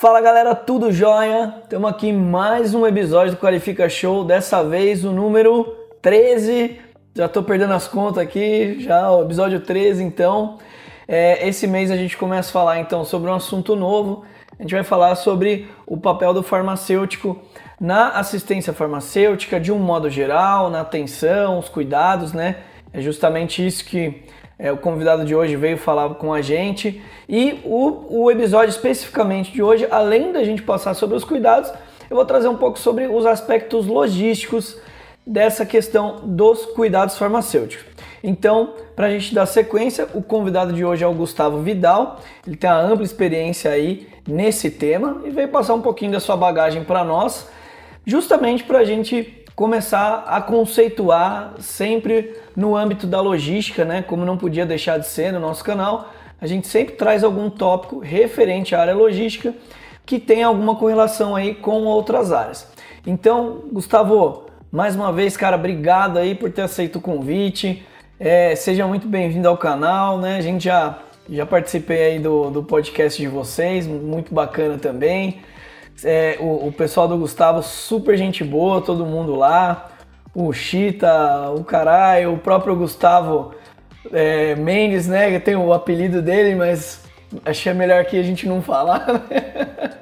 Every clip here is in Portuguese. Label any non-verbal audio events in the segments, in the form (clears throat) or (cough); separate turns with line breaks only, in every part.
Fala galera, tudo jóia? Estamos aqui em mais um episódio do Qualifica Show, dessa vez o número 13. Já estou perdendo as contas aqui, já o episódio 13 então. É, esse mês a gente começa a falar então sobre um assunto novo. A gente vai falar sobre o papel do farmacêutico na assistência farmacêutica de um modo geral, na atenção, os cuidados, né? É justamente isso que é, o convidado de hoje veio falar com a gente. E o, o episódio especificamente de hoje, além da gente passar sobre os cuidados, eu vou trazer um pouco sobre os aspectos logísticos dessa questão dos cuidados farmacêuticos. Então, para a gente dar sequência, o convidado de hoje é o Gustavo Vidal. Ele tem uma ampla experiência aí nesse tema e veio passar um pouquinho da sua bagagem para nós, justamente para a gente começar a conceituar sempre no âmbito da logística, né? Como não podia deixar de ser no nosso canal, a gente sempre traz algum tópico referente à área logística que tem alguma correlação aí com outras áreas. Então, Gustavo, mais uma vez, cara, obrigado aí por ter aceito o convite. É, seja muito bem-vindo ao canal, né? A gente já, já participei aí do, do podcast de vocês, muito bacana também. É, o, o, pessoal do Gustavo, super gente boa, todo mundo lá. O Chita, o caralho, o próprio Gustavo é, Mendes, né? Que tem o apelido dele, mas achei melhor que a gente não falar. (laughs) Né?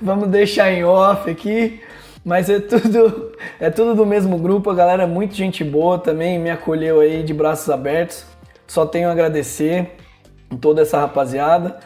Vamos deixar em off aqui. Mas é tudo, (laughs) é tudo do mesmo grupo, a galera é muito gente boa também, me acolheu aí de braços abertos. Só tenho a agradecer toda essa rapaziada.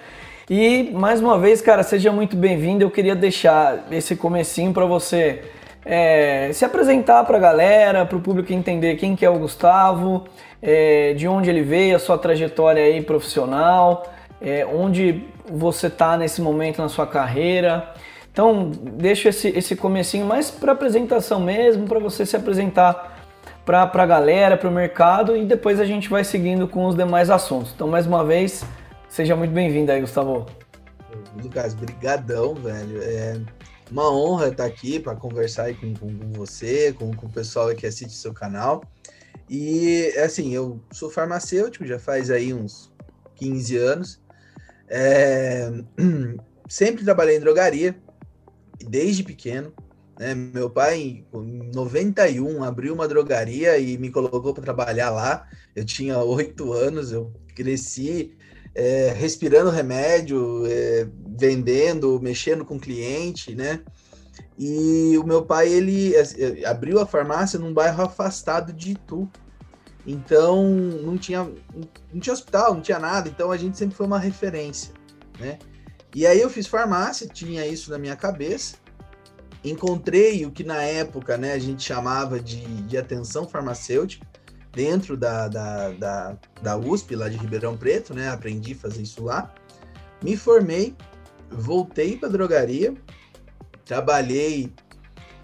E mais uma vez, cara, seja muito bem-vindo. Eu queria deixar esse comecinho para você é, se apresentar para a galera, para o público entender quem que é o Gustavo, é, de onde ele veio, a sua trajetória aí profissional, é, onde você está nesse momento na sua carreira. Então, deixo esse, esse comecinho mais para apresentação mesmo, para você se apresentar para a galera, para o mercado e depois a gente vai seguindo com os demais assuntos. Então, mais uma vez, Seja muito bem-vindo aí, Gustavo.
Lucas, brigadão, velho. É uma honra estar aqui para conversar aí com, com, com você, com, com, o pessoal que assiste seu canal. E, assim, eu sou farmacêutico, já faz aí uns 15 anos. É, (clears throat) sempre trabalhei em drogaria, desde pequeno. Né? Meu pai, em 91, abriu uma drogaria e me colocou para trabalhar lá. Eu tinha oito anos, eu cresci é, respirando remédio, é, vendendo, mexendo com cliente, né? E o meu pai, ele é, abriu a farmácia num bairro afastado de Itu. Então, não tinha, não tinha hospital, não tinha nada. Então, a gente sempre foi uma referência, né? E aí eu fiz farmácia, tinha isso na minha cabeça. Encontrei o que na época, né, a gente chamava de, de atenção farmacêutica dentro da, da, da, da USP, lá de Ribeirão Preto, né? Aprendi a fazer isso lá. Me formei, voltei para drogaria, trabalhei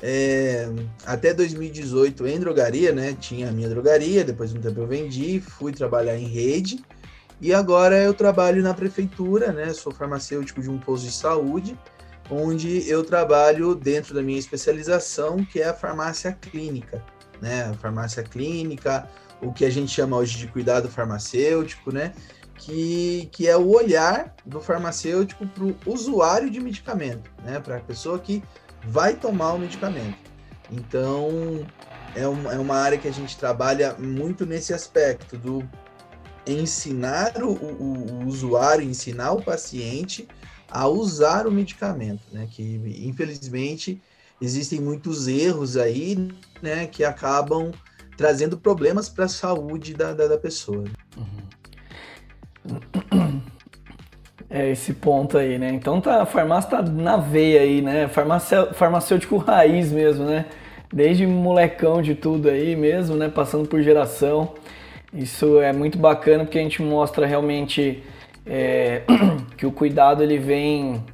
é, até 2018 em drogaria, né? Tinha a minha drogaria, depois de um tempo eu vendi, fui trabalhar em rede e agora eu trabalho na prefeitura, né? Sou farmacêutico de um posto de saúde, onde eu trabalho dentro da minha especialização, que é a farmácia clínica né? Farmácia clínica, o que a gente chama hoje de cuidado farmacêutico, né? Que, que é o olhar do farmacêutico para o usuário de medicamento, né? Para a pessoa que vai tomar o medicamento. Então, é, um, é uma área que a gente trabalha muito nesse aspecto do ensinar o, o, o usuário, ensinar o paciente a usar o medicamento, né? Que infelizmente existem muitos erros aí, né, que acabam trazendo problemas para a saúde da, da, da pessoa.
Uhum. (clears throat) É esse ponto aí, né? Então tá, a farmácia tá na veia aí, né? Farmácia, farmacêutico raiz mesmo, né? Desde molecão de tudo aí mesmo, né? Passando por geração. Isso é muito bacana porque a gente mostra realmente é, (clears throat) que o cuidado ele vem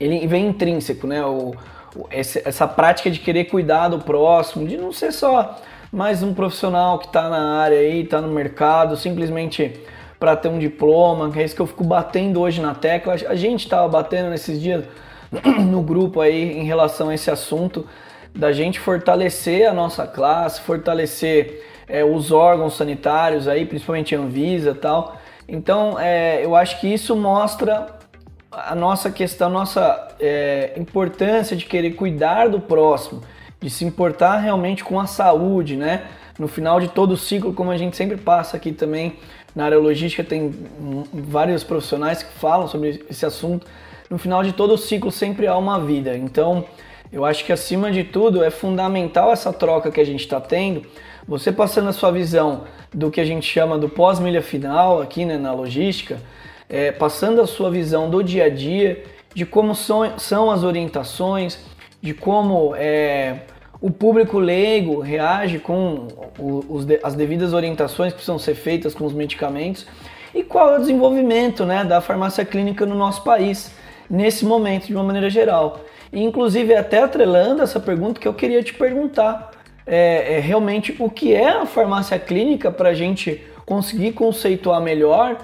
ele vem intrínseco, né? O, essa prática de querer cuidar do próximo, de não ser só mais um profissional que está na área aí, está no mercado, simplesmente para ter um diploma, que é isso que eu fico batendo hoje na tecla. A gente estava batendo nesses dias (clears throat) no grupo aí em relação a esse assunto da gente fortalecer a nossa classe, fortalecer é, os órgãos sanitários aí, principalmente a Anvisa tal. Então, é, eu acho que isso mostra a nossa questão, a nossa é, importância de querer cuidar do próximo, de se importar realmente com a saúde, né? No final de todo o ciclo, como a gente sempre passa aqui também na área logística, tem vários profissionais que falam sobre esse assunto. No final de todo o ciclo sempre há uma vida. Então, eu acho que acima de tudo é fundamental essa troca que a gente está tendo. Você passando a sua visão do que a gente chama do pós-milha final aqui né, na logística, é, passando a sua visão do dia a dia, de como são, são as orientações, de como é, o público leigo reage com os, as devidas orientações que precisam ser feitas com os medicamentos e qual é o desenvolvimento né, da farmácia clínica no nosso país nesse momento, de uma maneira geral. E, inclusive, até atrelando essa pergunta que eu queria te perguntar, é, é realmente o que é a farmácia clínica para a gente conseguir conceituar melhor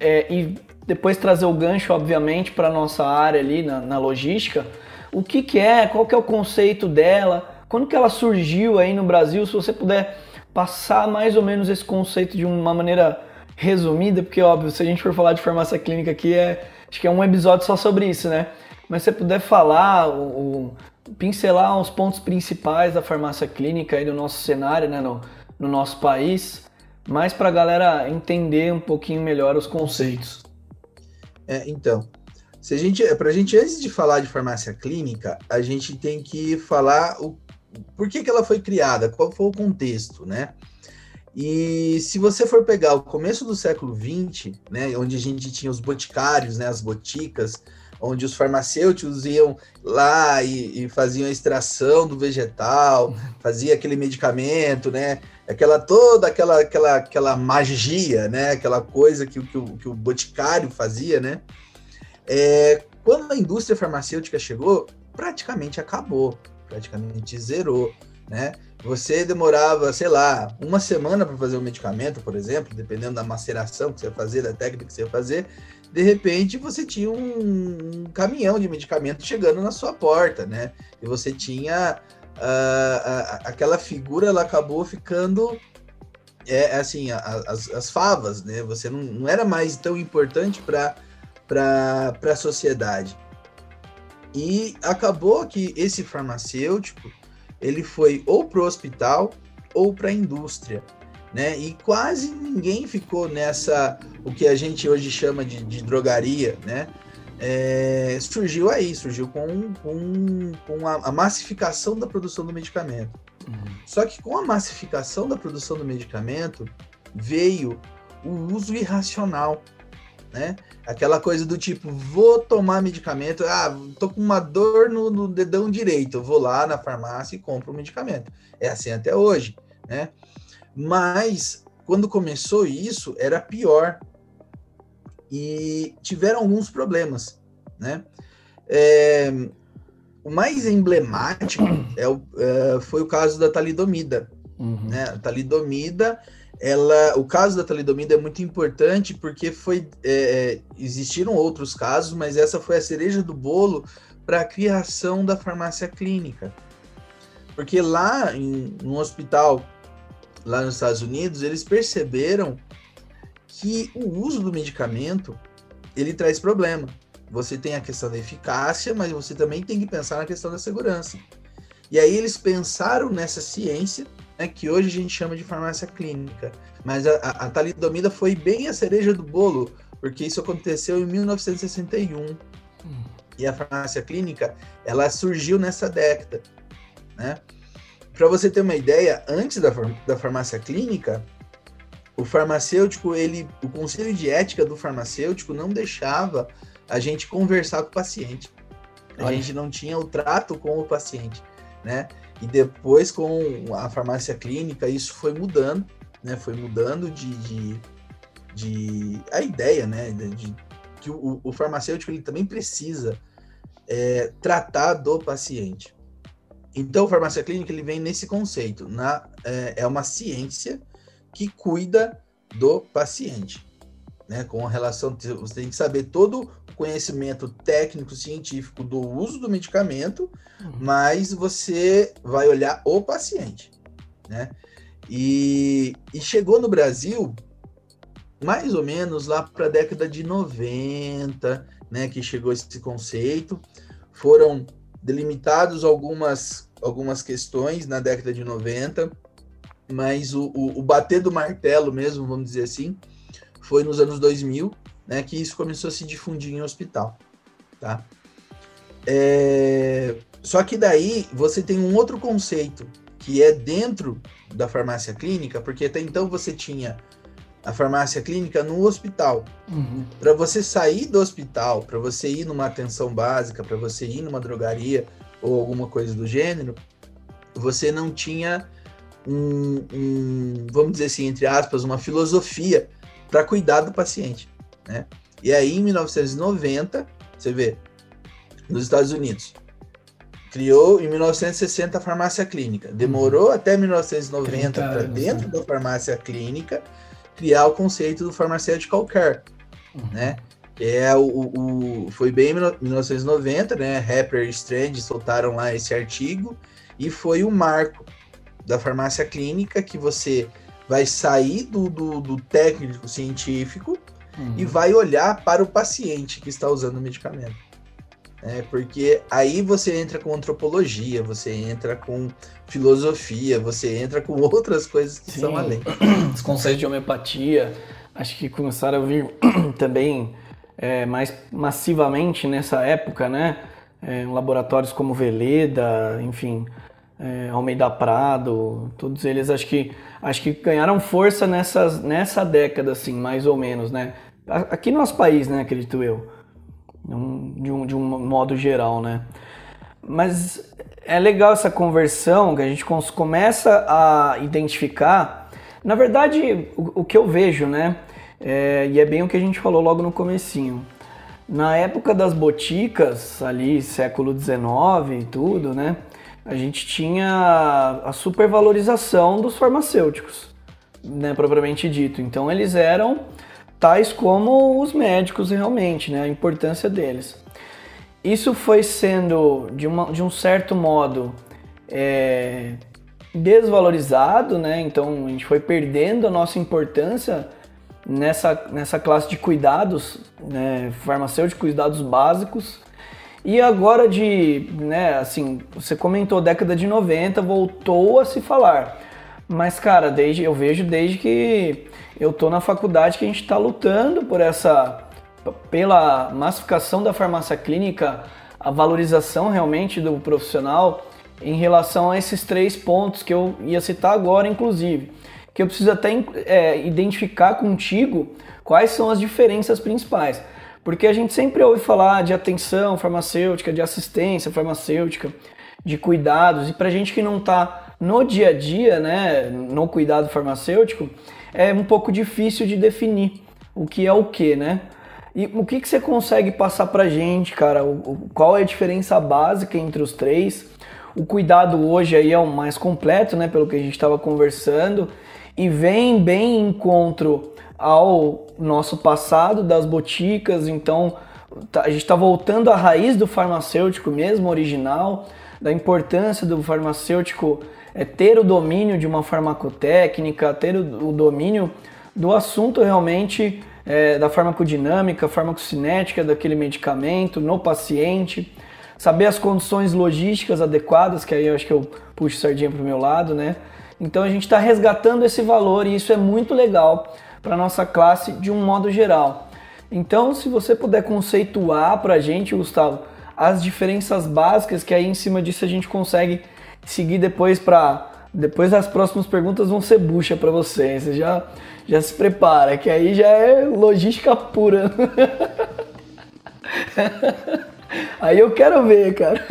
é, e depois trazer o gancho, obviamente, para nossa área ali na, na, logística. O que, que é, qual que é o conceito dela, quando que ela surgiu aí no Brasil, se você puder passar mais ou menos esse conceito de uma maneira resumida, porque óbvio, se a gente for falar de farmácia clínica aqui, é, acho que é um episódio só sobre isso, né? Mas se você puder falar, o, o, pincelar os pontos principais da farmácia clínica aí do nosso cenário, né, no, no nosso país, mais para a galera entender um pouquinho melhor os conceitos.
É, então, se a gente, para a gente antes de falar de farmácia clínica, a gente tem que falar o por que, que ela foi criada, qual foi o contexto, né? E se você for pegar o começo do século XX, né, onde a gente tinha os boticários, né, as boticas, onde os farmacêuticos iam lá e, e faziam a extração do vegetal, (laughs) fazia aquele medicamento, né, aquela toda aquela aquela aquela magia, né, aquela coisa que, que, o, que o boticário fazia, né, é, quando a indústria farmacêutica chegou, praticamente acabou, praticamente zerou, né? Você demorava, sei lá, uma semana para fazer um medicamento, por exemplo, dependendo da maceração que você ia fazer, da técnica que você ia fazer, de repente você tinha um, caminhão de medicamento chegando na sua porta, né? E você tinha uh, aquela figura, ela acabou ficando é assim, as, as favas, né? Você não, não era mais tão importante para a sociedade. E acabou que esse farmacêutico ele foi ou para o hospital ou para a indústria, né? E quase ninguém ficou nessa o que a gente hoje chama de, de drogaria, né? É, surgiu aí, surgiu com, com, com a, a, massificação da produção do medicamento. Uhum. Só que com a massificação da produção do medicamento veio o uso irracional né? Aquela coisa do tipo, vou tomar medicamento, ah, tô com uma dor no, no dedão direito, vou lá na farmácia e compro o medicamento. É assim até hoje, né? Mas quando começou isso, era pior. E tiveram alguns problemas, né? É, o mais emblemático (clears throat) é o, é, foi o caso da talidomida. Uhum. Né? A talidomida ela, o caso da talidomida é muito importante porque foi é, existiram outros casos, mas essa foi a cereja do bolo para a criação da farmácia clínica. Porque lá em um hospital lá nos Estados Unidos, eles perceberam que o uso do medicamento ele traz problema. Você tem a questão da eficácia, mas você também tem que pensar na questão da segurança. E aí eles pensaram nessa ciência né, que hoje a gente chama de farmácia clínica. Mas a, a, talidomida foi bem a cereja do bolo, porque isso aconteceu em 1961. Hum. E a farmácia clínica, ela surgiu nessa década, né? Para você ter uma ideia, antes da, da farmácia clínica, o farmacêutico, ele, o conselho de ética do farmacêutico não deixava a gente conversar com o paciente. A Olha. gente não tinha o trato com o paciente, né? E depois, com a farmácia clínica, isso foi mudando, né? Foi mudando de, de, de a ideia, né? De, de que o, o, farmacêutico ele também precisa é, tratar do paciente. Então, a farmácia clínica ele vem nesse conceito, na, é, é uma ciência que cuida do paciente, né? Com a relação, você tem que saber todo conhecimento técnico científico do uso do medicamento, uhum. mas você vai olhar o paciente, né? E, e chegou no Brasil mais ou menos lá para a década de 90, né, que chegou esse conceito. Foram delimitados algumas, algumas questões na década de 90, mas o, o, o bater do martelo mesmo, vamos dizer assim, foi nos anos 2000, né, que isso começou a se difundir em hospital, tá? É... Só que daí você tem um outro conceito que é dentro da farmácia clínica, porque até então você tinha a farmácia clínica no hospital. Uhum. Para você sair do hospital, para você ir numa atenção básica, para você ir numa drogaria ou alguma coisa do gênero, você não tinha um, um vamos dizer assim, entre aspas, uma filosofia para cuidar do paciente, né? E aí, em 1990, você vê, nos Estados Unidos, criou em 1960 a farmácia clínica. Demorou uhum. até 1990 para dentro né? da farmácia clínica criar o conceito do farmacêutico care, uhum. né? É o, o, foi bem em 1990, né? Rapper e Strange soltaram lá esse artigo e foi o marco da farmácia clínica que você vai sair do, do, do técnico científico uhum. e vai olhar para o paciente que está usando o medicamento. É, porque aí você entra com antropologia, você entra com filosofia, você entra com (laughs) outras coisas que Sim. são além. (clears throat)
Os conceitos de homeopatia, acho que começaram a vir (clears throat) também é, mais massivamente nessa época, né? É, laboratórios como Veleda, enfim, é, Almeida Prado, todos eles acho que acho que ganharam força nessas, nessa década, assim, mais ou menos, né? Aqui no nosso país, né, acredito eu de um, de um modo geral, né? Mas é legal essa conversão que a gente começa a identificar. Na verdade, o, o que eu vejo, né? É, e é bem o que a gente falou logo no comecinho. Na época das boticas, ali século XIX e tudo, né? A gente tinha a supervalorização dos farmacêuticos, né, propriamente dito. Então eles eram tais como os médicos realmente, né, a importância deles. Isso foi sendo, de, uma, de um certo modo, é, desvalorizado, né? Então a gente foi perdendo a nossa importância nessa, nessa classe de cuidados, né? farmacêuticos, cuidados básicos. E agora de, né, assim, você comentou década de 90, voltou a se falar. Mas, cara, desde eu vejo desde que eu tô na faculdade que a gente está lutando por essa pela massificação da farmácia clínica, a valorização realmente do profissional em relação a esses três pontos que eu ia citar agora, inclusive, que eu preciso até é, identificar contigo quais são as diferenças principais. Porque a gente sempre ouve falar de atenção farmacêutica, de assistência farmacêutica, de cuidados, e para gente que não está no dia a dia, né, no cuidado farmacêutico, é um pouco difícil de definir o que é o que, né? E o que, que você consegue passar pra gente, cara? O, qual é a diferença básica entre os três? O cuidado hoje aí é o mais completo, né? Pelo que a gente estava conversando. E vem bem em encontro ao nosso passado das boticas. Então, tá, a gente está voltando à raiz do farmacêutico mesmo, original, da importância do farmacêutico é ter o domínio de uma farmacotécnica, ter o, o domínio do assunto realmente é, da farmacodinâmica, farmacocinética daquele medicamento no paciente, saber as condições logísticas adequadas, que aí eu acho que eu puxo sardinha para o meu lado, né? Então a gente está resgatando esse valor e isso é muito legal para nossa classe de um modo geral. Então, se você puder conceituar para a gente, Gustavo, as diferenças básicas, que aí em cima disso a gente consegue seguir depois para depois as próximas perguntas vão ser bucha para vocês. Você já já se prepara, que aí já é logística pura. (laughs) aí eu quero ver, cara.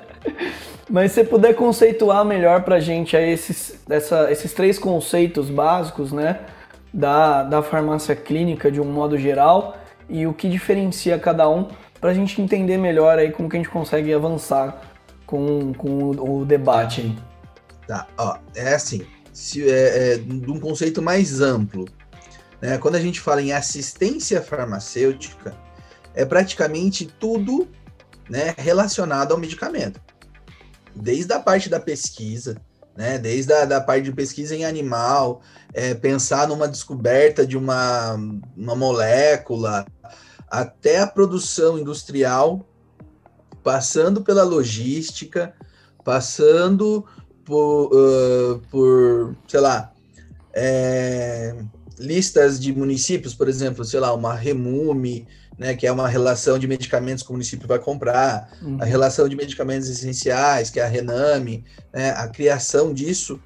(laughs) Mas se puder conceituar melhor pra gente aí esses, essa, esses três conceitos básicos, né? Da, da farmácia clínica de um modo geral e o que diferencia cada um pra gente entender melhor aí como que a gente consegue avançar com, com o, o debate.
Tá, ó, é assim, se, é, é, de um conceito mais amplo. Né? Quando a gente fala em assistência farmacêutica, é praticamente tudo né, relacionado ao medicamento. Desde a parte da pesquisa, né, desde a da parte de pesquisa em animal, é, pensar numa descoberta de uma, uma molécula, até a produção industrial, passando pela logística, passando por, uh, por sei lá, é, listas de municípios, por exemplo, sei lá, uma Remume, né, que é uma relação de medicamentos que o município vai comprar, uhum. a relação de medicamentos essenciais, que é a Rename, né, a criação disso.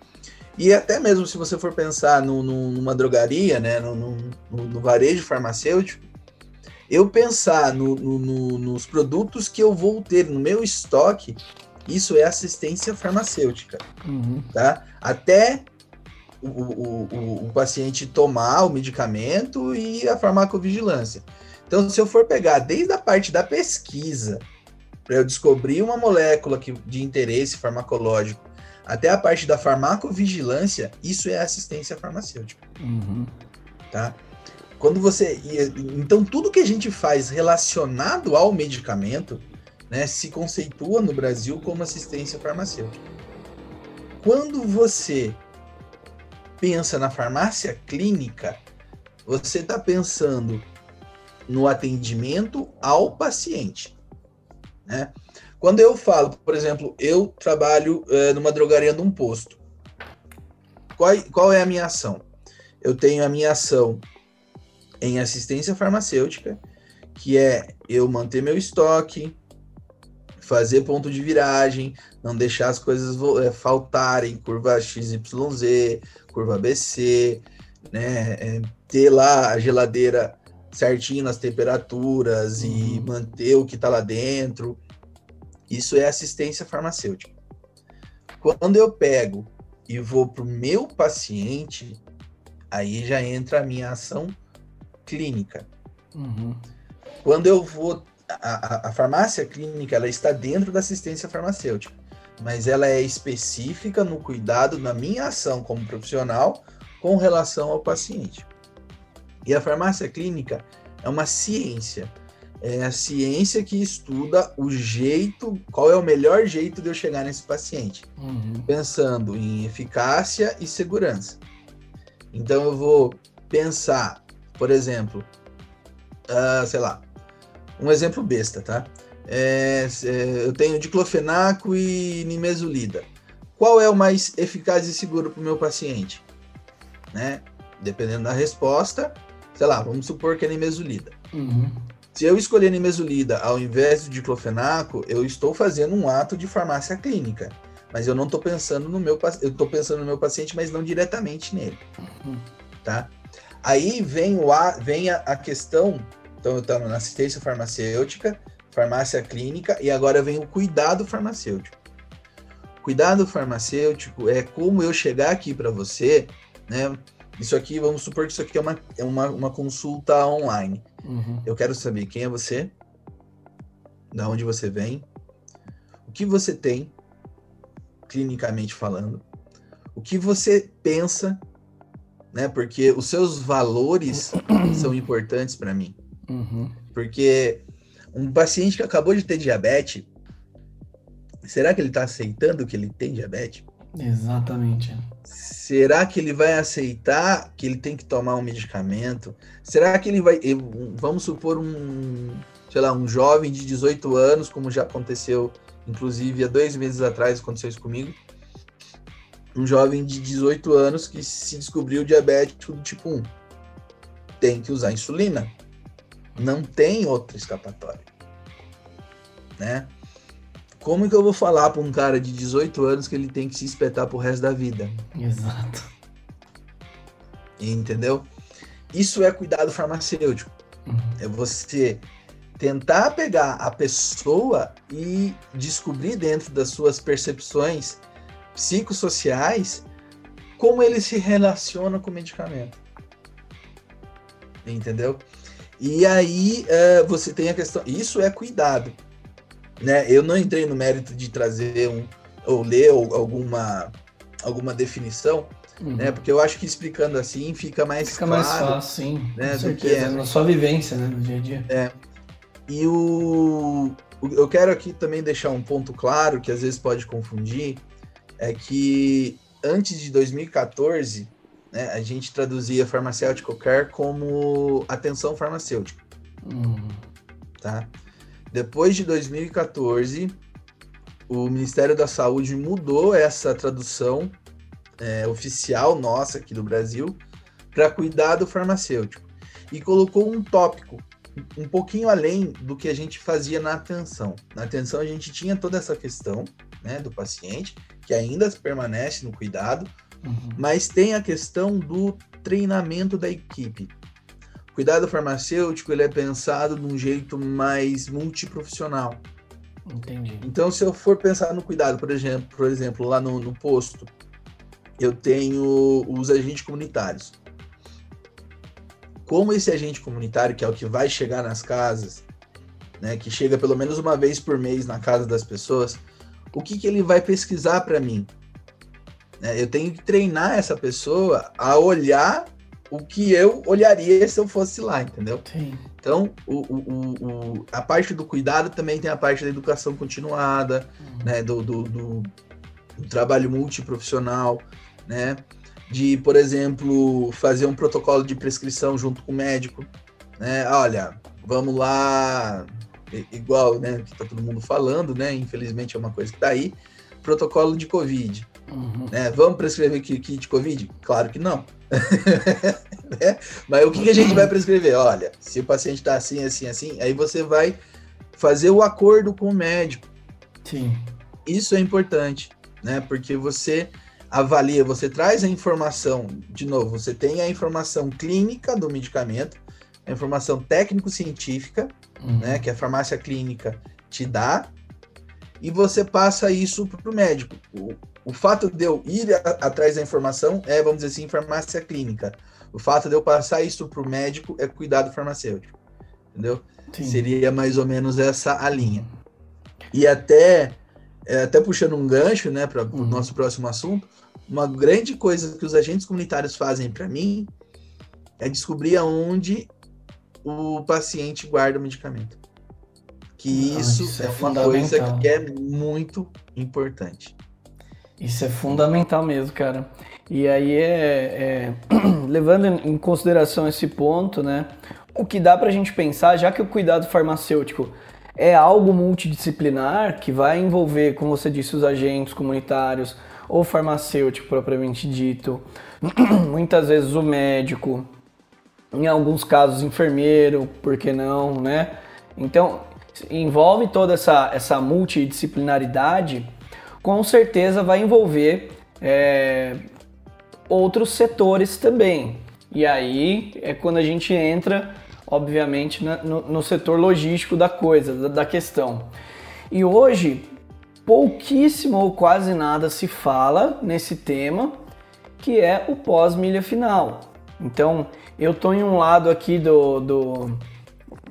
E até mesmo se você for pensar no, no, numa drogaria, né, no, no, varejo farmacêutico, eu pensar nos produtos que eu vou ter no meu estoque, isso é assistência farmacêutica, uhum. tá? Até o, o, o, o paciente tomar o medicamento e a farmacovigilância. Então, se eu for pegar desde a parte da pesquisa, para eu descobrir uma molécula que, de interesse farmacológico, até a parte da farmacovigilância, isso é assistência farmacêutica. Uhum. Tá? Quando você. Então, tudo que a gente faz relacionado ao medicamento né, se conceitua no Brasil como assistência farmacêutica. Quando você pensa na farmácia clínica, você está pensando no atendimento ao paciente. Né? Quando eu falo, por exemplo, eu trabalho é, numa drogaria num posto, qual, qual é a minha ação? Eu tenho a minha ação em assistência farmacêutica, que é eu manter meu estoque, fazer ponto de viragem, não deixar as coisas é, faltarem, curva XYZ, curva ABC, né? É, ter lá a geladeira certinho nas temperaturas uhum. e manter o que está lá dentro. Isso é assistência farmacêutica. Quando eu pego e vou para o meu paciente, aí já entra a minha ação clínica. Uhum. Quando eu vou. A, a, farmácia clínica ela está dentro da assistência farmacêutica, mas ela é específica no cuidado na minha ação como profissional com relação ao paciente. E a farmácia clínica é uma ciência. É a ciência que estuda o jeito, qual é o melhor jeito de eu chegar nesse paciente, uhum. pensando em eficácia e segurança. Então eu vou pensar, por exemplo, uh, sei lá, um exemplo besta, tá? É, é, eu tenho diclofenaco e nimesulida. Qual é o mais eficaz e seguro para o meu paciente? Né? Dependendo da resposta, sei lá, vamos supor que é nimesulida. Uhum. Se eu escolher nimesulida ao invés do diclofenaco, eu estou fazendo um ato de farmácia clínica. Mas eu não estou pensando no meu eu estou pensando no meu paciente, mas não diretamente nele. Uhum. Tá? Aí vem, o a, vem a, a questão, então eu estava na assistência farmacêutica, farmácia clínica, e agora vem o cuidado farmacêutico. Cuidado farmacêutico é como eu chegar aqui para você, né? Isso aqui, vamos supor que isso aqui é uma, é uma, uma consulta online. Uhum. Eu quero saber quem é você, da onde você vem, o que você tem, clinicamente falando, o que você pensa, né? Porque os seus valores (clears throat) são importantes para mim. Uhum. Porque um paciente que acabou de ter diabetes, será que ele está aceitando que ele tem diabetes?
Exatamente.
Será que ele vai aceitar que ele tem que tomar um medicamento? Será que ele vai. Vamos supor um, sei lá, um jovem de 18 anos, como já aconteceu, inclusive há dois meses atrás aconteceu isso comigo. Um jovem de 18 anos que se descobriu diabético do tipo 1. Tem que usar insulina. Não tem outra escapatória. Né? Como que eu vou falar para um cara de 18 anos que ele tem que se espetar pro resto da vida?
Exato.
Entendeu? Isso é cuidado farmacêutico. Uhum. É você tentar pegar a pessoa e descobrir dentro das suas percepções psicossociais como ele se relaciona com o medicamento. Entendeu? E aí uh, você tem a questão. Isso é cuidado né? Eu não entrei no mérito de trazer um ou ler ou alguma alguma definição, uhum. né? Porque eu acho que explicando assim fica mais
fica
claro,
mais fácil, sim,
né? Que é
na sua vivência, né, no dia a dia.
É. E o eu quero aqui também deixar um ponto claro que às vezes pode confundir, é que antes de 2014, né, a gente traduzia farmacêutico care como atenção farmacêutica. Uhum. Tá? Depois de 2014, o Ministério da Saúde mudou essa tradução é, oficial nossa aqui do Brasil para cuidado farmacêutico e colocou um tópico um pouquinho além do que a gente fazia na atenção. Na atenção a gente tinha toda essa questão né, do paciente, que ainda permanece no cuidado, uhum. mas tem a questão do treinamento da equipe. Cuidado farmacêutico ele é pensado de um jeito mais multiprofissional.
Entendi.
Então, se eu for pensar no cuidado, por exemplo, por exemplo lá no, no posto, eu tenho os agentes comunitários. Como esse agente comunitário, que é o que vai chegar nas casas, né, que chega pelo menos uma vez por mês na casa das pessoas, o que, que ele vai pesquisar para mim? É, eu tenho que treinar essa pessoa a olhar o que eu olharia se eu fosse lá, entendeu?
Sim.
Então, o, o, o, a parte do cuidado também tem a parte da educação continuada, uhum. né, do, do, do, do, trabalho multiprofissional, né, de, por exemplo, fazer um protocolo de prescrição junto com o médico, né, olha, vamos lá, igual, né, que tá todo mundo falando, né, infelizmente é uma coisa que tá aí, protocolo de Covid. Uhum. Né? Vamos prescrever kit de Covid? Claro que não. (laughs) né? Mas o que, que, a gente vai prescrever? Olha, se o paciente está assim, assim, assim, aí você vai fazer o acordo com o médico.
Sim.
Isso é importante, né? Porque você avalia, você traz a informação, de novo, você tem a informação clínica do medicamento, a informação técnico-científica, uhum. né? Que a farmácia clínica te dá, e você passa isso para o médico. O fato de eu ir a, atrás da informação é, vamos dizer assim, farmácia clínica. O fato de eu passar isso para o médico é cuidado farmacêutico. Entendeu? Sim. Seria mais ou menos essa a linha. E até, é, até puxando um gancho né, para o uhum. nosso próximo assunto, uma grande coisa que os agentes comunitários fazem para mim é descobrir aonde o paciente guarda o medicamento. Que ah, isso, isso, é, é uma coisa que é muito importante.
Isso é fundamental mesmo, cara. E aí é, é (clears throat) levando em consideração esse ponto, né? O que dá pra gente pensar, já que o cuidado farmacêutico é algo multidisciplinar que vai envolver, como você disse, os agentes comunitários ou farmacêutico propriamente dito, (clears throat) muitas vezes o médico, em alguns casos enfermeiro, por que não, né? Então envolve toda essa, essa multidisciplinaridade com certeza vai envolver é, outros setores também. E aí é quando a gente entra, obviamente, na, no, no, setor logístico da coisa, da, da questão. E hoje, pouquíssimo ou quase nada se fala nesse tema, que é o pós-milha final. Então, eu estou em um lado aqui do, do,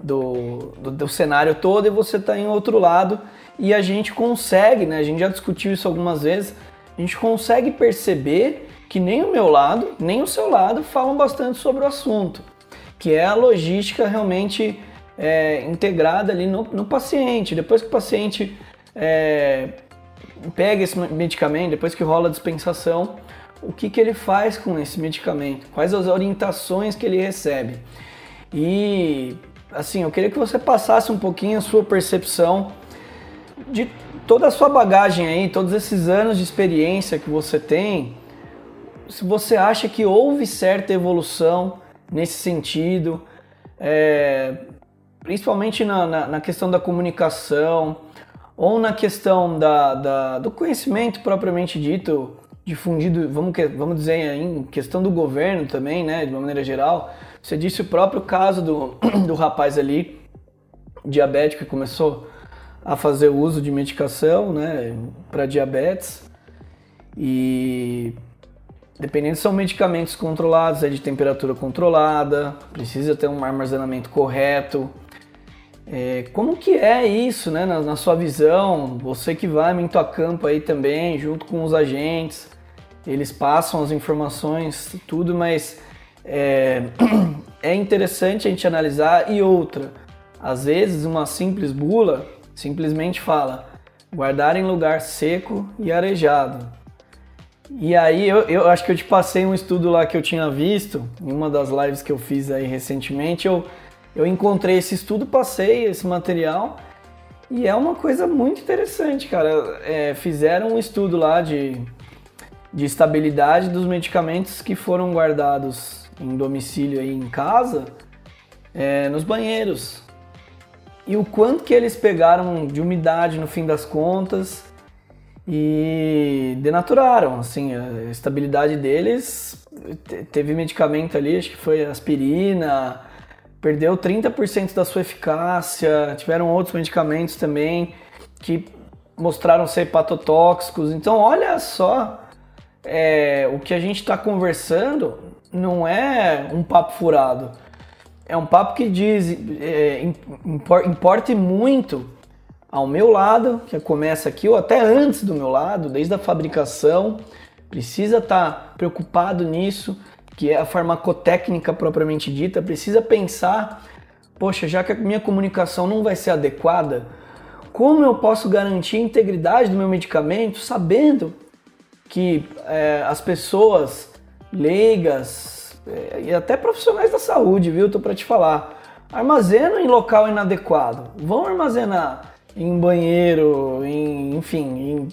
do, do, do cenário todo e você está em outro lado e a gente consegue, né? A gente já discutiu isso algumas vezes, a gente consegue perceber que nem o meu lado, nem o seu lado falam bastante sobre o assunto, que é a logística realmente é, integrada ali no, no, paciente. Depois que o paciente é, pega esse medicamento, depois que rola a dispensação, o que, que ele faz com esse medicamento? Quais as orientações que ele recebe? E assim, eu queria que você passasse um pouquinho a sua percepção de toda a sua bagagem aí, todos esses anos de experiência que você tem, se você acha que houve certa evolução nesse sentido, é, principalmente na, na, na, questão da comunicação ou na questão da, da, do conhecimento propriamente dito, difundido, vamos, vamos dizer, em questão do governo também, né, de uma maneira geral. Você disse o próprio caso do, (clears throat) do rapaz ali, diabético, que começou a fazer uso de medicação, né, para diabetes. E dependendo são medicamentos controlados, é de temperatura controlada, precisa ter um armazenamento correto. É, como que é isso, né, na, na, sua visão? Você que vai muito a campo aí também, junto com os agentes, eles passam as informações, tudo, mas é, (clears throat) é interessante a gente analisar. E outra, às vezes uma simples bula simplesmente fala guardar em lugar seco e arejado. E aí eu, eu acho que eu te passei um estudo lá que eu tinha visto, em uma das lives que eu fiz aí recentemente, eu, eu encontrei esse estudo, passei esse material e é uma coisa muito interessante, cara. É, fizeram um estudo lá de, de estabilidade dos medicamentos que foram guardados em domicílio aí em casa, é, nos banheiros. E o quanto que eles pegaram de umidade no fim das contas e denaturaram, assim, a estabilidade deles. Teve medicamento ali, acho que foi aspirina, perdeu 30% da sua eficácia. Tiveram outros medicamentos também que mostraram ser hepatotóxicos. Então, olha só, é, o que a gente está conversando não é um papo furado. É um papo que diz, é, importe muito ao meu lado, que começa aqui, ou até antes do meu lado, desde a fabricação, precisa estar tá preocupado nisso, que é a farmacotécnica propriamente dita, precisa pensar, poxa, já que a minha comunicação não vai ser adequada, como eu posso garantir a integridade do meu medicamento sabendo que é, as pessoas leigas e até profissionais da saúde, viu? Tô para te falar. Armazenam em local inadequado. Vão armazenar em banheiro, em, enfim, em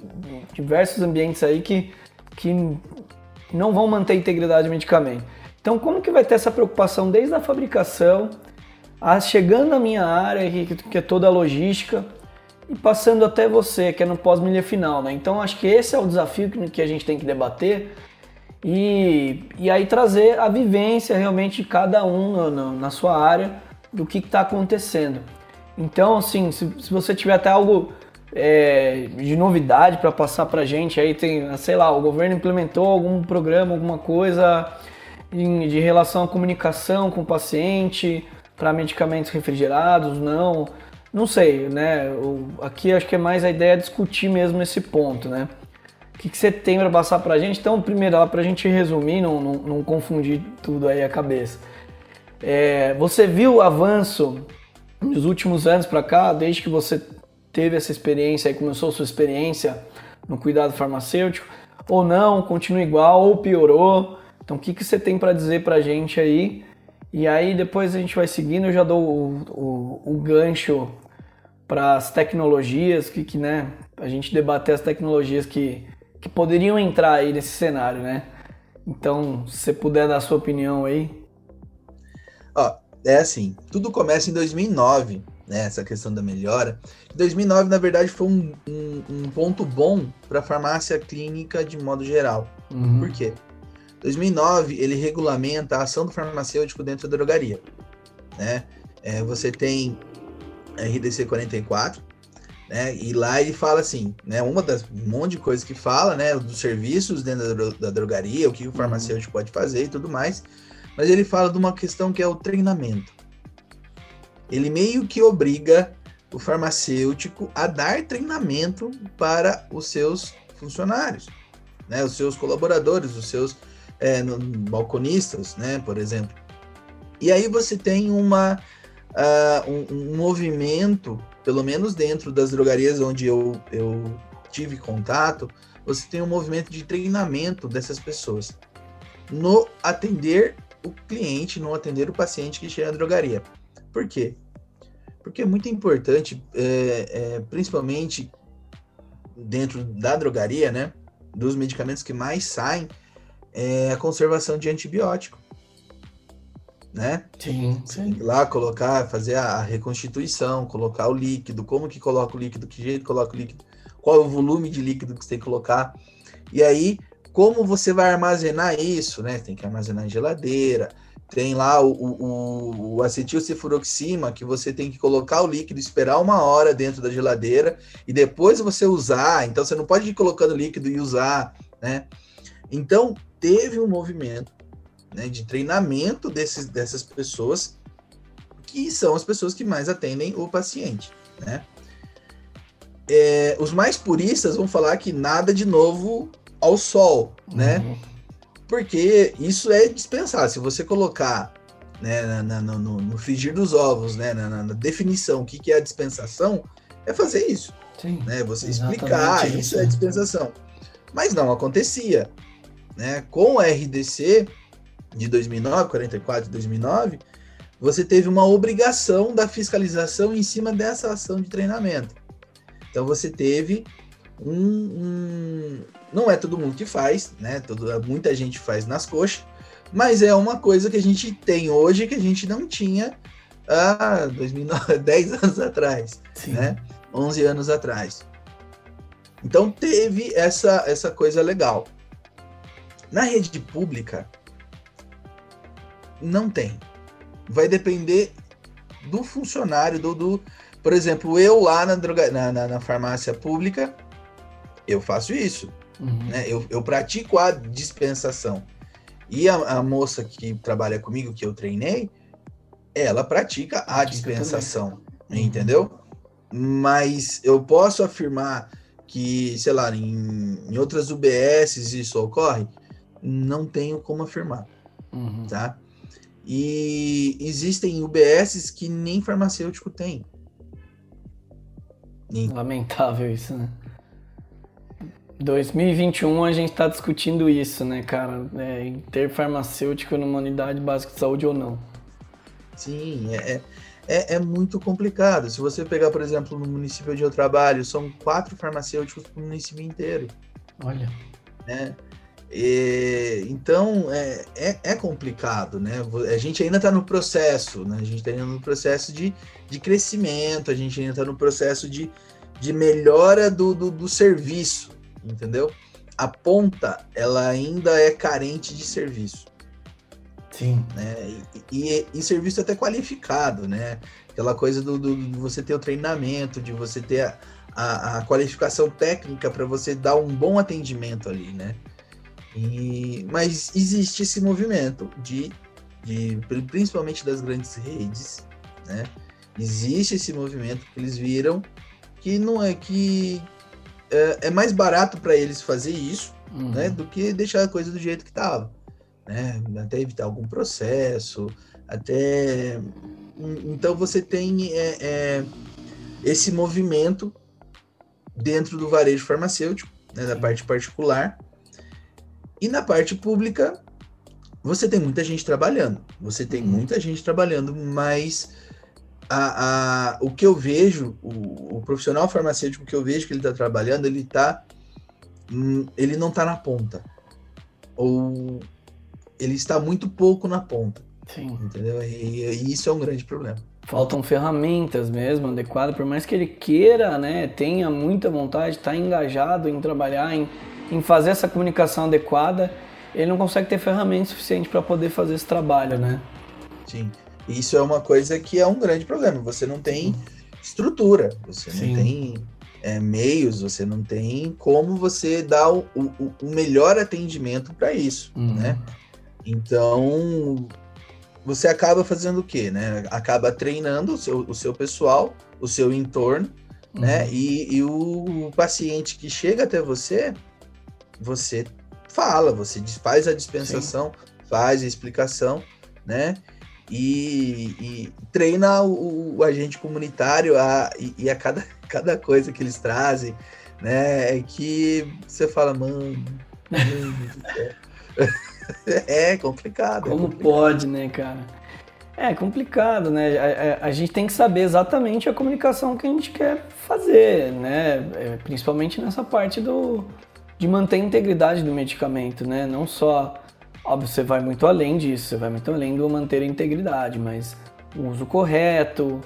diversos ambientes aí que, que não vão manter a integridade do medicamento. Então, como que vai ter essa preocupação desde a fabricação, a, chegando na minha área, que, que é toda a logística, e passando até você, que é no pós-milha final, né? Então, acho que esse é o desafio que, que a gente tem que debater e, e aí trazer a vivência realmente de cada um no, na sua área do que está acontecendo. Então, assim, se, se você tiver até algo é, de novidade para passar para gente, aí tem, sei lá, o governo implementou algum programa, alguma coisa em, de relação à comunicação com o paciente para medicamentos refrigerados, não, não sei, né? Aqui acho que é mais a ideia de discutir mesmo esse ponto, né? O que, que você tem para passar para a gente? Então, primeiro, para a gente resumir, não, não, não, confundir tudo aí a cabeça. É, você viu o avanço nos últimos anos para cá, desde que você teve essa experiência e começou sua experiência no cuidado farmacêutico, ou não, continua igual, ou piorou. Então, o que, que você tem para dizer para a gente aí? E aí, depois a gente vai seguindo, eu já dou o, o, o gancho para as tecnologias, que, que né, a gente debater as tecnologias que, que poderiam entrar aí nesse cenário, né? Então, se você puder dar a sua opinião aí.
Ó, é assim, tudo começa em 2009, né, essa questão da melhora. 2009, na verdade, foi um, um, um ponto bom para a farmácia clínica de modo geral. Uhum. Por quê? 2009, ele regulamenta a ação do farmacêutico dentro da drogaria. Né? É, você tem RDC 44, né? E lá ele fala assim, né? Uma das um monte de coisas que fala, né? Dos serviços dentro da, da drogaria, o que o uhum. farmacêutico uhum. pode fazer e tudo mais mas ele fala de uma questão que é o treinamento. Ele meio que obriga o farmacêutico a dar treinamento para os seus funcionários, né, os seus colaboradores, os seus é, no, balconistas, né, por exemplo. E aí você tem uma, uh, um, um, movimento, pelo menos dentro das drogarias onde eu, eu tive contato, você tem um movimento de treinamento dessas pessoas no atender o cliente, não atender o paciente que chega na drogaria. Por quê? Porque é muito importante, é, é, principalmente dentro da drogaria, né? Dos medicamentos que mais saem, é a conservação de antibiótico. Né?
Sim, sim.
Lá colocar, fazer a reconstituição, colocar o líquido, como que coloca o líquido, que jeito coloca o líquido, qual o volume de líquido que você tem que colocar. E aí, como você vai armazenar isso, né? Tem que armazenar em geladeira. Tem lá o, o, o acetilcifuroxima, que você tem que colocar o líquido, esperar uma hora dentro da geladeira e depois você usar. Então você não pode ir colocando líquido e usar, né? Então teve um movimento né, de treinamento desses, dessas pessoas, que são as pessoas que mais atendem o paciente, né? É, os mais puristas vão falar que nada de novo ao sol, né? Uhum. Porque isso é dispensável. Se você colocar né, na, na, no, no, frigir dos ovos, né, na, na, definição, o que, que é a dispensação, é fazer isso. Sim, né? Você explicar, isso, isso é dispensação. Mas não acontecia. Né? Com o RDC de 2009, 44 de 2009, você teve uma obrigação da fiscalização em cima dessa ação de treinamento. Então você teve um, um, não é todo mundo que faz, né? Todo, muita gente faz nas coxas, mas é uma coisa que a gente tem hoje que a gente não tinha há 2009, 10 anos atrás, Sim. né? 11 anos atrás. Então teve essa, essa coisa legal. Na rede pública, não tem. Vai depender do funcionário, do, do por exemplo, eu lá na, droga, na, na, na farmácia pública, eu faço isso. Uhum. Né? Eu, eu pratico a dispensação. E a, a, moça que trabalha comigo, que eu treinei, ela pratica a dispensação, uhum. entendeu? Mas eu posso afirmar que, sei lá, em, em outras UBSs isso ocorre? Não tenho como afirmar, uhum. tá? E existem UBSs que nem farmacêutico tem.
Lamentável isso, né? 2021 a gente está discutindo isso, né, cara? É, ter farmacêutico numa unidade básica de saúde ou não.
Sim, é, é, é, muito complicado. Se você pegar, por exemplo, no município onde eu trabalho, são quatro farmacêuticos para o município inteiro.
Olha.
Né? E, então é, é, é, complicado, né? A gente ainda está no processo, né? A gente está ainda no processo de, de crescimento, a gente ainda está no processo de, de melhora do, do, do serviço entendeu? A ponta, ela ainda é carente de serviço.
Sim.
Né? E, e, e serviço até qualificado, né? Aquela coisa do, do, de você ter o treinamento, de você ter a, a, a qualificação técnica para você dar um bom atendimento ali, né? E, mas existe esse movimento de, de principalmente das grandes redes, né? Existe esse movimento que eles viram que não é que é, é mais barato para eles fazer isso, uhum. né, do que deixar a coisa do jeito que estava, né? Até evitar algum processo, até então você tem é, é, esse movimento dentro do varejo farmacêutico, né, da parte particular, e na parte pública você tem muita gente trabalhando, você tem uhum. muita gente trabalhando, mas a, a, o que eu vejo, o, o, profissional farmacêutico que eu vejo que ele está trabalhando, ele tá. Hum, ele não está na ponta. Ou ele está muito pouco na ponta.
Sim.
Entendeu? E, e isso é um grande problema.
Faltam ferramentas mesmo adequadas, por mais que ele queira, né, tenha muita vontade, está engajado em trabalhar, em, em fazer essa comunicação adequada, ele não consegue ter ferramentas suficientes para poder fazer esse trabalho, né?
Sim. Isso é uma coisa que é um grande problema. Você não tem estrutura, você Sim. não tem é, meios, você não tem como você dar o, o, o melhor atendimento para isso, uhum. né? Então, você acaba fazendo o quê, né? Acaba treinando o seu, o seu pessoal, o seu entorno, uhum. né? E, e o paciente que chega até você, você fala, você faz a dispensação, Sim. faz a explicação, né? e, e treina o, o, agente comunitário a, e, e, a cada, (laughs) cada coisa que eles trazem, né? É que você fala, mano. (laughs) é complicado.
É Como
é complicado.
pode, né, cara? É complicado, né? A, a, a, gente tem que saber exatamente a comunicação que a gente quer fazer, né? É, principalmente nessa parte do, de manter a integridade do medicamento, né? Não só Óbvio, você vai muito além disso, você vai muito além do manter a integridade, mas o uso correto,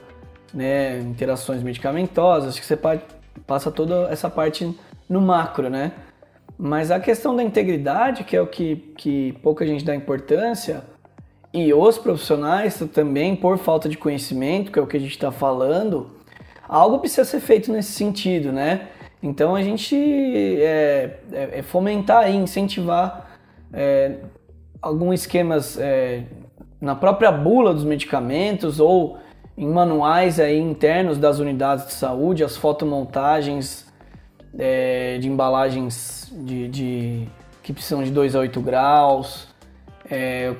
né, interações medicamentosas, que você passa toda essa parte no macro, né? Mas a questão da integridade, que é o que, que pouca gente dá importância, e os profissionais também, por falta de conhecimento, que é o que a gente está falando, algo precisa ser feito nesse sentido, né? Então a gente é, é, é fomentar e incentivar é, alguns esquemas é, na própria bula dos medicamentos ou em manuais aí internos das unidades de saúde, as fotomontagens é, de embalagens de, de, que precisam de 2 a 8 graus, é,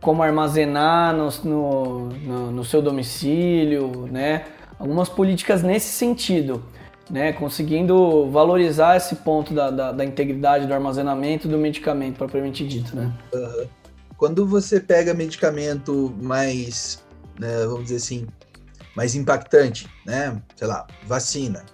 como armazenar no, no, no, seu domicílio, né? Algumas políticas nesse sentido, né? Conseguindo valorizar esse ponto da, da, da integridade do armazenamento do medicamento propriamente dito, né?
Uhum. quando você pega medicamento mais, né, vamos dizer assim, mais impactante, né? Sei lá, vacina.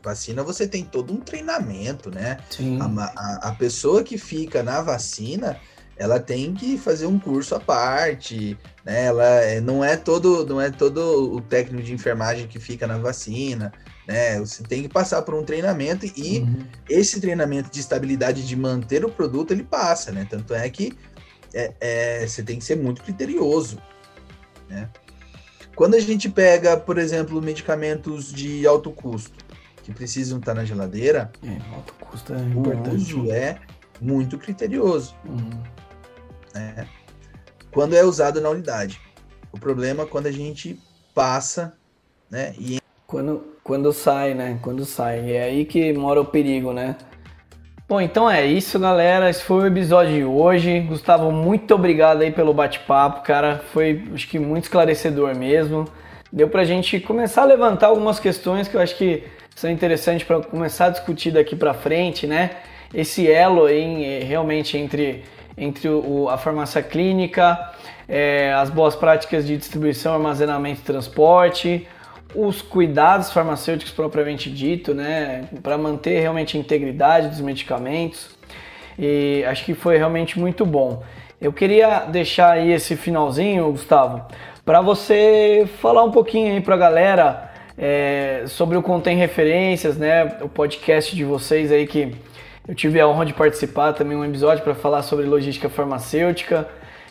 vacina você tem todo um treinamento, né? A, a, a, pessoa que fica na vacina, ela tem que fazer um curso à parte, né? Ela é, não é todo, não é todo o técnico de enfermagem que fica na vacina, né? Você tem que passar por um treinamento e uhum. esse treinamento de estabilidade de manter o produto ele passa, né? Tanto é que é, é, você tem que ser muito criterioso, né? Quando a gente pega, por exemplo, medicamentos de alto custo que precisam estar na geladeira,
é, alto custo é importante.
o uso é muito criterioso. Uhum. Né? Quando é usado na unidade. O problema é quando a gente passa, né? E...
Quando, quando sai, né? Quando sai. É aí que mora o perigo, né? Bom, então é isso, galera. Esse foi o episódio de hoje. Gustavo, muito obrigado aí pelo bate-papo, cara. Foi, acho que, muito esclarecedor mesmo. Deu pra gente começar a levantar algumas questões que eu acho que são interessantes para começar a discutir daqui para frente, né? Esse elo aí, realmente entre, entre o, a farmácia clínica, é, as boas práticas de distribuição, armazenamento e transporte, os cuidados farmacêuticos propriamente dito, né, para manter realmente a integridade dos medicamentos. E acho que foi realmente muito bom. Eu queria deixar aí esse finalzinho, Gustavo, para você falar um pouquinho aí para a galera é, sobre o Contém Referências, né, o podcast de vocês aí que eu tive a honra de participar também um episódio para falar sobre logística farmacêutica.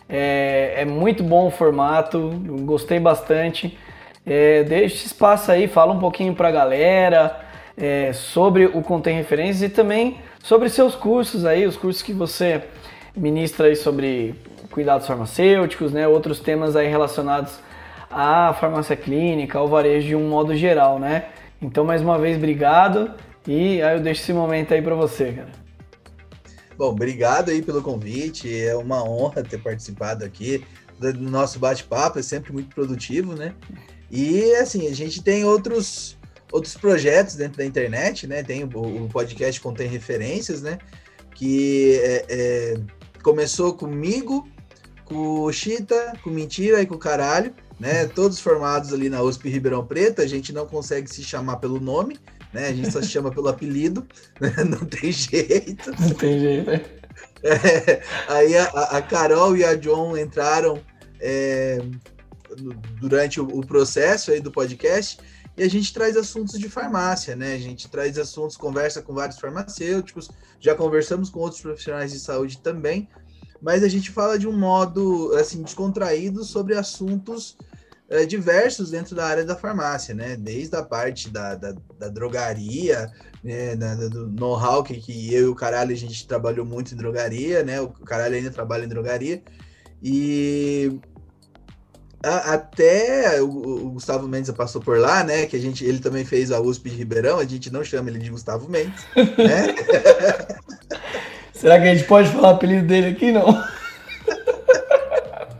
É, é muito bom o formato, gostei bastante. É, deixa espaço aí, fala um pouquinho para a galera é, sobre o Contém Referências e também sobre seus cursos aí, os cursos que você ministra aí sobre cuidados farmacêuticos, né, outros temas aí relacionados à farmácia clínica, ao varejo de um modo geral, né? Então, mais uma vez, obrigado e aí eu deixo esse momento aí para você, cara.
Bom, obrigado aí pelo convite, é uma honra ter participado aqui do nosso bate-papo, é sempre muito produtivo, né? E assim, a gente tem outros outros projetos dentro da internet, né? Tem o, o podcast contém referências, né? Que é, é, começou comigo, com o Chita, com Mentira e com o Caralho, né? Todos formados ali na USP Ribeirão Preto. A gente não consegue se chamar pelo nome, né? A gente só se chama pelo apelido, (laughs) né? Não tem jeito.
Não tem jeito, né?
É, aí a, a, Carol e a John entraram é, durante o, processo aí do podcast e a gente traz assuntos de farmácia, né? A gente traz assuntos, conversa com vários farmacêuticos, já conversamos com outros profissionais de saúde também, mas a gente fala de um modo assim descontraído sobre assuntos é, diversos dentro da área da farmácia, né? Desde a parte da, da, da drogaria, né? Da, do know-how que, que eu e o caralho a gente trabalhou muito em drogaria, né? O caralho ainda trabalha em drogaria. E a, até o, o, Gustavo Mendes passou por lá, né? Que a gente, ele também fez a USP de Ribeirão, a gente não chama ele de Gustavo Mendes, né? (laughs)
Será que a gente pode falar o apelido dele aqui, não?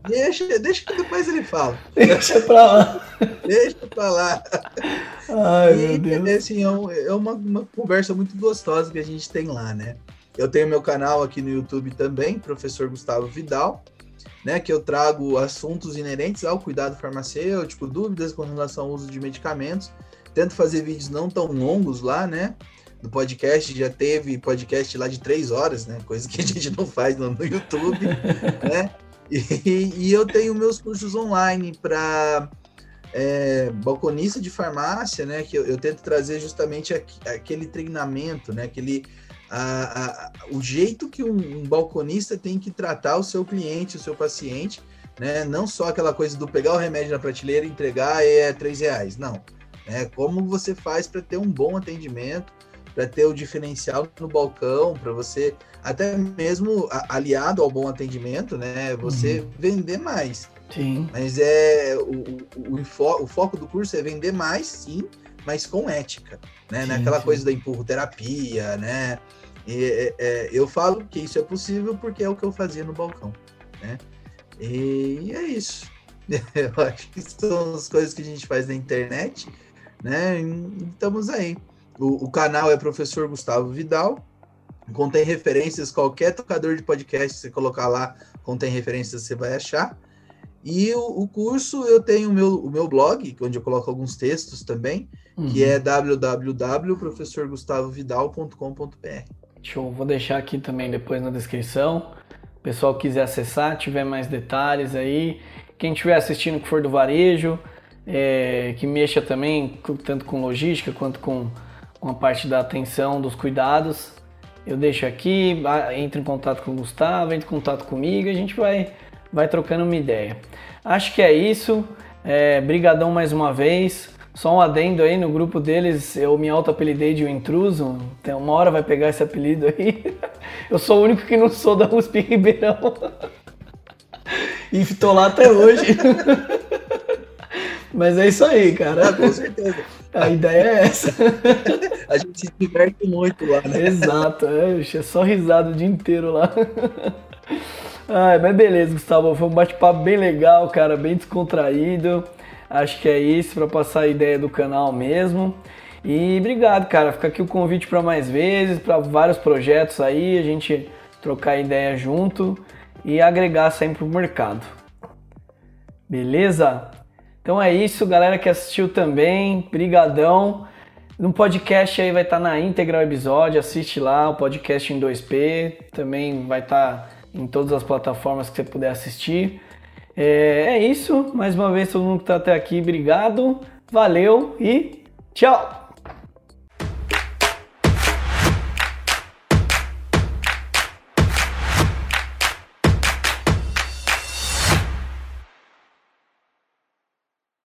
Deixa, deixa que depois ele fala.
Deixa pra lá.
Deixa pra lá.
Ai, e, meu Deus.
Assim, é, um, é uma, uma conversa muito gostosa que a gente tem lá, né? Eu tenho meu canal aqui no YouTube também, professor Gustavo Vidal né, que eu trago assuntos inerentes ao cuidado farmacêutico, dúvidas com relação ao uso de medicamentos. Tento fazer vídeos não tão longos lá, né? Do podcast, já teve podcast lá de três horas, né? Coisa que a gente não faz no, no YouTube, (laughs) né? E, e, eu tenho meus cursos online para é, balconista de farmácia, né? Que eu, eu tento trazer justamente aquele treinamento, né? Aquele a, a, o jeito que um, um, balconista tem que tratar o seu cliente, o seu paciente, né? Não só aquela coisa do pegar o remédio na prateleira e entregar e é três reais, não. É como você faz para ter um bom atendimento, para ter o diferencial no balcão, para você até mesmo aliado ao bom atendimento, né? Você uhum. vender mais.
Sim.
Mas é o, o, o, o foco do curso é vender mais, sim, mas com ética, né? Sim, Naquela sim. coisa da empurro terapia, né? E, é, é, eu falo que isso é possível porque é o que eu fazia no balcão, né? E é isso. (laughs) Eu acho que são as coisas que a gente faz na internet, né? E estamos aí. O, o, canal é Professor Gustavo Vidal, contém referências, qualquer tocador de podcast você colocar lá, contém referências, você vai achar. E o, o curso, eu tenho o meu, o meu blog, onde eu coloco alguns textos também, uhum. que é www.professorgustavovidal.com.br.
Vou deixar aqui também depois na descrição. O pessoal quiser acessar, tiver mais detalhes aí. Quem estiver assistindo que for do varejo, é, que mexa também tanto com logística quanto com, com a parte da atenção, dos cuidados, eu deixo aqui, entre em contato com o Gustavo, entre em contato comigo a gente vai, vai trocando uma ideia. Acho que é isso. É, brigadão mais uma vez. Só um adendo aí no grupo deles, eu me auto-apelidei de o intruso. Tem uma hora vai pegar esse apelido aí. (laughs) Eu sou o único que não sou da USP Ribeirão. (laughs) E tô lá até hoje. (laughs) Mas é isso aí, cara.
Ah, com certeza.
A ideia é essa.
A gente se diverte muito lá, né?
Exato, é, é só risada o dia inteiro lá. Ai, mas beleza, Gustavo. Foi um bate-papo bem legal, cara, bem descontraído. Acho que é isso para passar a ideia do canal mesmo. E obrigado, cara. Fica aqui o convite para mais vezes, para vários projetos aí, a gente trocar ideia junto e agregar sempre o mercado. Beleza? Então é isso, galera que assistiu também, brigadão. No podcast aí vai estar tá na íntegra o episódio, assiste lá o podcast em 2P, também vai estar tá em todas as plataformas que você puder assistir. É, é isso, mais uma vez todo mundo que está até aqui, obrigado, valeu e tchau!